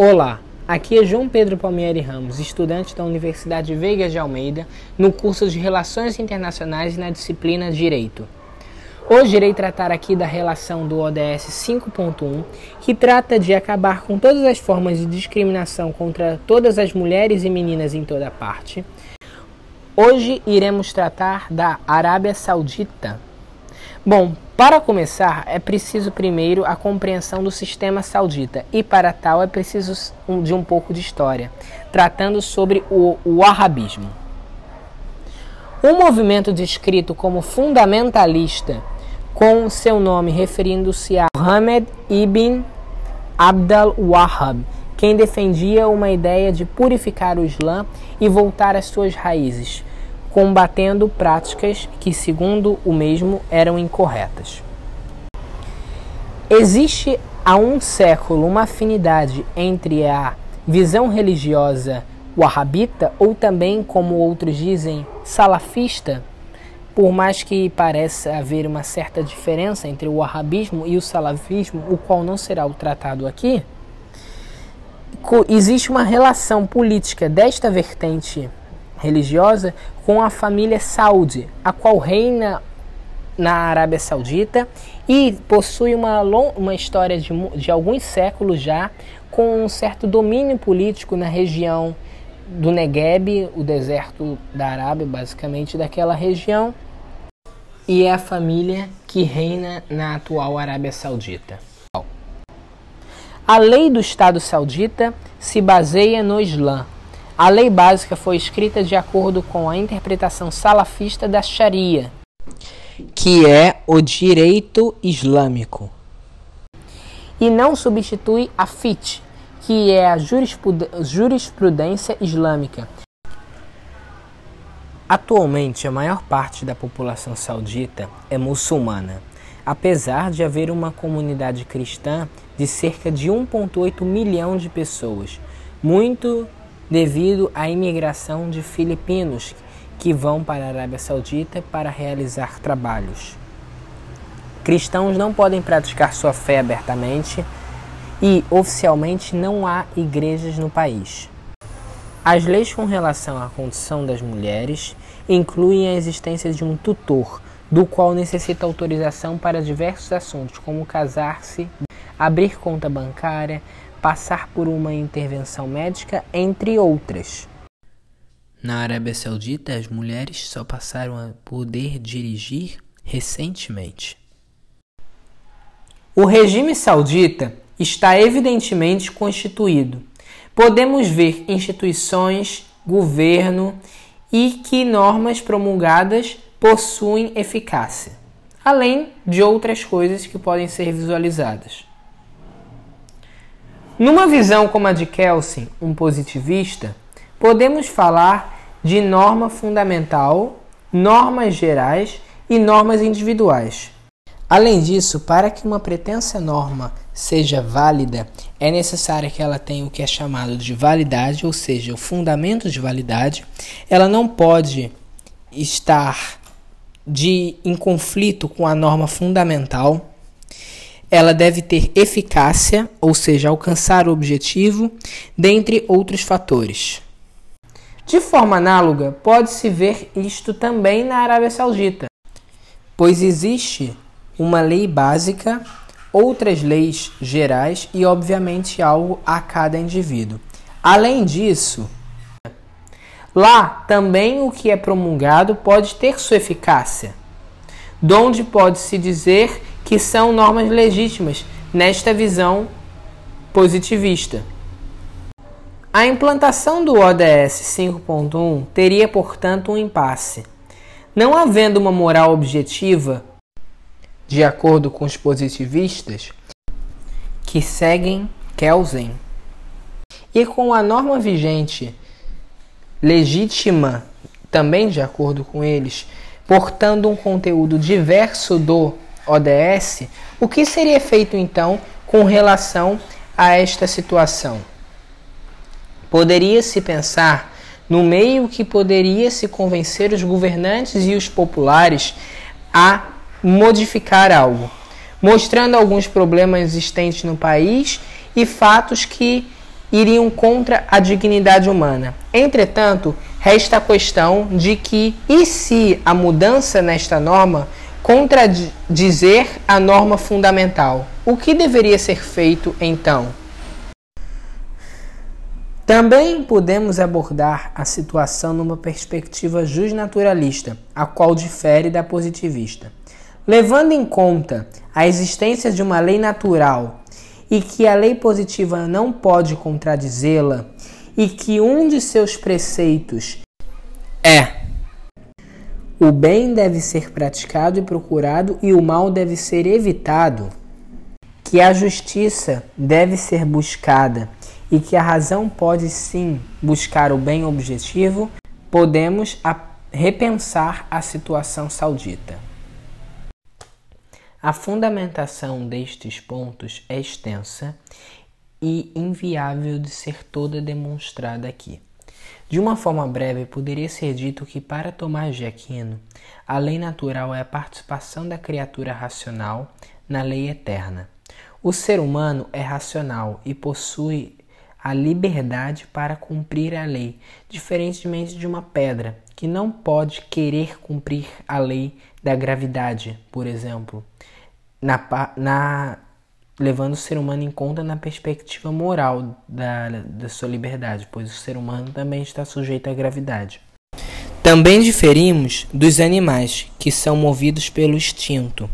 Olá, aqui é João Pedro Palmieri Ramos, estudante da Universidade Veiga de Almeida, no curso de Relações Internacionais na disciplina Direito. Hoje irei tratar aqui da relação do ODS 5.1, que trata de acabar com todas as formas de discriminação contra todas as mulheres e meninas em toda parte. Hoje iremos tratar da Arábia Saudita. Bom, para começar, é preciso primeiro a compreensão do sistema saudita, e para tal é preciso de um pouco de história, tratando sobre o wahhabismo. Um movimento descrito como fundamentalista, com seu nome referindo-se a Muhammad ibn Abdul Wahhab, quem defendia uma ideia de purificar o Islã e voltar às suas raízes, combatendo práticas que, segundo o mesmo, eram incorretas. Existe há um século uma afinidade entre a visão religiosa wahhabita, ou também, como outros dizem, salafista, por mais que pareça haver uma certa diferença entre o wahhabismo e o salafismo, o qual não será tratado aqui, existe uma relação política desta vertente religiosa com a família Saudi, a qual reina na Arábia Saudita e possui uma, uma história de, de alguns séculos já, com um certo domínio político na região do Negueb, o deserto da Arábia, basicamente daquela região, e é a família que reina na atual Arábia Saudita. A lei do Estado saudita se baseia no Islã, a lei básica foi escrita de acordo com a interpretação salafista da Sharia, que é o direito islâmico, e não substitui a FIT, que é a jurisprudência islâmica. Atualmente, a maior parte da população saudita é muçulmana, apesar de haver uma comunidade cristã de cerca de 1,8 milhão de pessoas, muito devido à imigração de filipinos que vão para a Arábia Saudita para realizar trabalhos. Cristãos não podem praticar sua fé abertamente e oficialmente não há igrejas no país. As leis com relação à condição das mulheres incluem a existência de um tutor, do qual necessita autorização para diversos assuntos, como casar-se, abrir conta bancária, passar por uma intervenção médica, entre outras. Na Arábia Saudita, as mulheres só passaram a poder dirigir recentemente. O regime saudita está evidentemente constituído. Podemos ver instituições, governo e que normas promulgadas possuem eficácia, além de outras coisas que podem ser visualizadas. Numa visão como a de Kelsen, um positivista, podemos falar de norma fundamental, normas gerais e normas individuais. Além disso, para que uma pretensa norma seja válida, é necessário que ela tenha o que é chamado de validade, ou seja, o fundamento de validade. Ela não pode estar de, em conflito com a norma fundamental ela deve ter eficácia, ou seja, alcançar o objetivo, dentre outros fatores. De forma análoga, pode-se ver isto também na Arábia Saudita, pois existe uma lei básica, outras leis gerais e, obviamente, algo a cada indivíduo. Além disso, lá também o que é promulgado pode ter sua eficácia, donde pode-se dizer que são normas legítimas nesta visão positivista. A implantação do ODS 5.1 teria, portanto, um impasse. Não havendo uma moral objetiva, de acordo com os positivistas, que seguem Kelsen, e com a norma vigente legítima, também de acordo com eles, portando um conteúdo diverso do ODS, o que seria feito então com relação a esta situação? Poderia-se pensar no meio que poderia se convencer os governantes e os populares a modificar algo, mostrando alguns problemas existentes no país e fatos que iriam contra a dignidade humana. Entretanto, resta a questão de que e se a mudança nesta norma contradizer a norma fundamental? O que deveria ser feito então? Também podemos abordar a situação numa perspectiva justnaturalista, a qual difere da positivista. Levando em conta a existência de uma lei natural e que a lei positiva não pode contradizê-la, e que um de seus preceitos é o bem deve ser praticado e procurado e o mal deve ser evitado, que a justiça deve ser buscada e que a razão pode sim buscar o bem objetivo, podemos repensar a situação saudita. A fundamentação destes pontos é extensa e inviável de ser toda demonstrada aqui. De uma forma breve, poderia ser dito que, para Tomás de Aquino, a lei natural é a participação da criatura racional na lei eterna. O ser humano é racional e possui a liberdade para cumprir a lei, diferentemente de uma pedra, que não pode querer cumprir a lei da gravidade, por exemplo, na, na, levando o ser humano em conta na perspectiva moral da, da sua liberdade, pois o ser humano também está sujeito à gravidade. Também diferimos dos animais, que são movidos pelo instinto.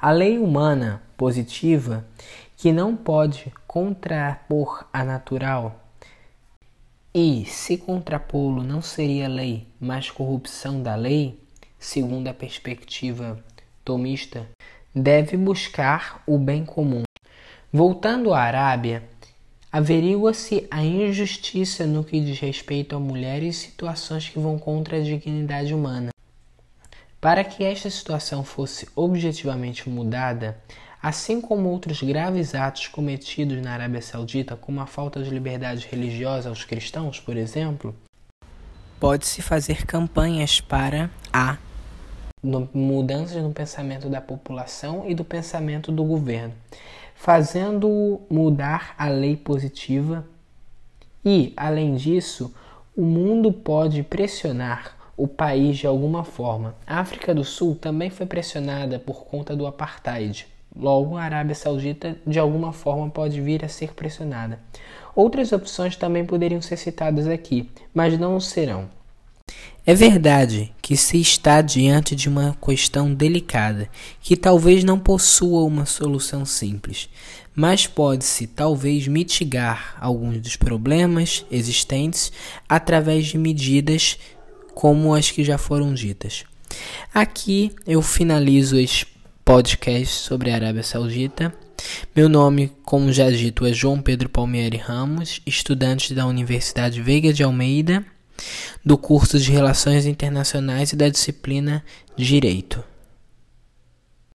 A lei humana positiva que não pode contrapor a natural. E se contrapô-lo não seria lei, mas corrupção da lei, segundo a perspectiva tomista, deve buscar o bem comum. Voltando à Arábia, averigua-se a injustiça no que diz respeito a mulheres e situações que vão contra a dignidade humana. Para que esta situação fosse objetivamente mudada, Assim como outros graves atos cometidos na Arábia Saudita, como a falta de liberdade religiosa aos cristãos, por exemplo, pode-se fazer campanhas para a mudanças no pensamento da população e do pensamento do governo, fazendo mudar a lei positiva e, além disso, o mundo pode pressionar o país de alguma forma. A África do Sul também foi pressionada por conta do apartheid. Logo, a Arábia Saudita de alguma forma pode vir a ser pressionada. Outras opções também poderiam ser citadas aqui, mas não serão. É verdade que se está diante de uma questão delicada, que talvez não possua uma solução simples, mas pode-se talvez mitigar alguns dos problemas existentes através de medidas como as que já foram ditas. Aqui eu finalizo este podcast sobre a Arábia Saudita. Meu nome, como já dito, é João Pedro Palmieri Ramos, estudante da Universidade Veiga de Almeida, do curso de Relações Internacionais e da disciplina Direito.